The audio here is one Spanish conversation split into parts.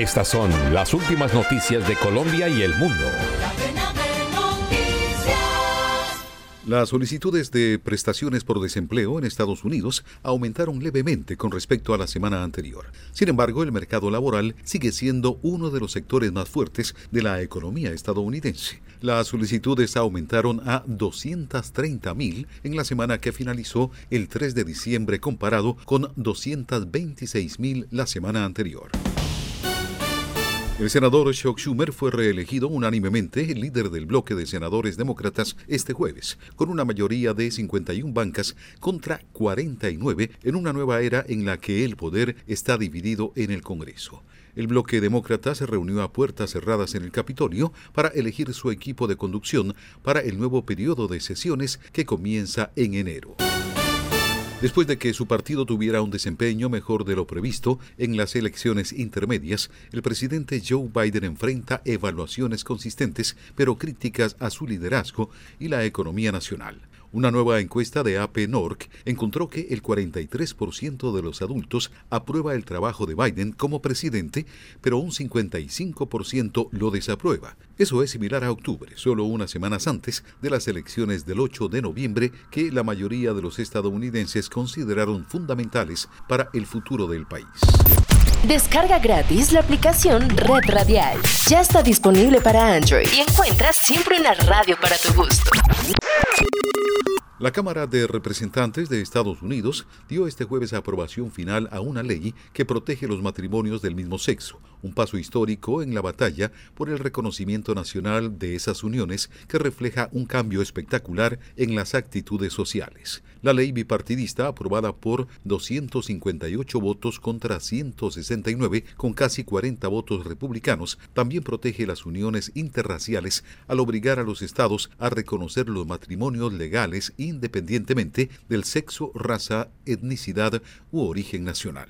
Estas son las últimas noticias de Colombia y el mundo. Las solicitudes de prestaciones por desempleo en Estados Unidos aumentaron levemente con respecto a la semana anterior. Sin embargo, el mercado laboral sigue siendo uno de los sectores más fuertes de la economía estadounidense. Las solicitudes aumentaron a 230 mil en la semana que finalizó el 3 de diciembre comparado con 226 mil la semana anterior. El senador Chuck Schumer fue reelegido unánimemente líder del bloque de senadores demócratas este jueves, con una mayoría de 51 bancas contra 49 en una nueva era en la que el poder está dividido en el Congreso. El bloque demócrata se reunió a puertas cerradas en el Capitolio para elegir su equipo de conducción para el nuevo periodo de sesiones que comienza en enero. Después de que su partido tuviera un desempeño mejor de lo previsto en las elecciones intermedias, el presidente Joe Biden enfrenta evaluaciones consistentes pero críticas a su liderazgo y la economía nacional. Una nueva encuesta de AP Norc encontró que el 43% de los adultos aprueba el trabajo de Biden como presidente, pero un 55% lo desaprueba. Eso es similar a octubre, solo unas semanas antes de las elecciones del 8 de noviembre que la mayoría de los estadounidenses consideraron fundamentales para el futuro del país. Descarga gratis la aplicación Red Radial. Ya está disponible para Android y encuentras siempre una radio para tu gusto. La Cámara de Representantes de Estados Unidos dio este jueves aprobación final a una ley que protege los matrimonios del mismo sexo, un paso histórico en la batalla por el reconocimiento nacional de esas uniones que refleja un cambio espectacular en las actitudes sociales. La ley bipartidista, aprobada por 258 votos contra 169, con casi 40 votos republicanos, también protege las uniones interraciales al obligar a los estados a reconocer los matrimonios legales independientemente del sexo, raza, etnicidad u origen nacional.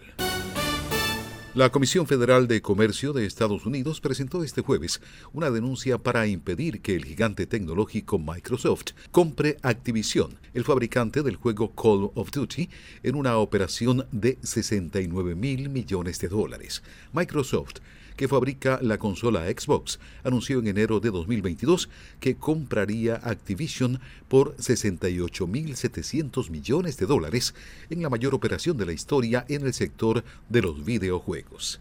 La Comisión Federal de Comercio de Estados Unidos presentó este jueves una denuncia para impedir que el gigante tecnológico Microsoft compre Activision, el fabricante del juego Call of Duty, en una operación de 69 mil millones de dólares. Microsoft que fabrica la consola Xbox, anunció en enero de 2022 que compraría Activision por 68.700 millones de dólares en la mayor operación de la historia en el sector de los videojuegos.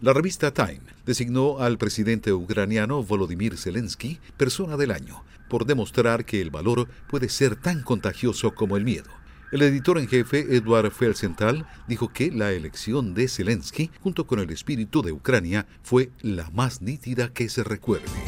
La revista Time designó al presidente ucraniano Volodymyr Zelensky persona del año por demostrar que el valor puede ser tan contagioso como el miedo. El editor en jefe, Edward Felsenthal, dijo que la elección de Zelensky, junto con el espíritu de Ucrania, fue la más nítida que se recuerde.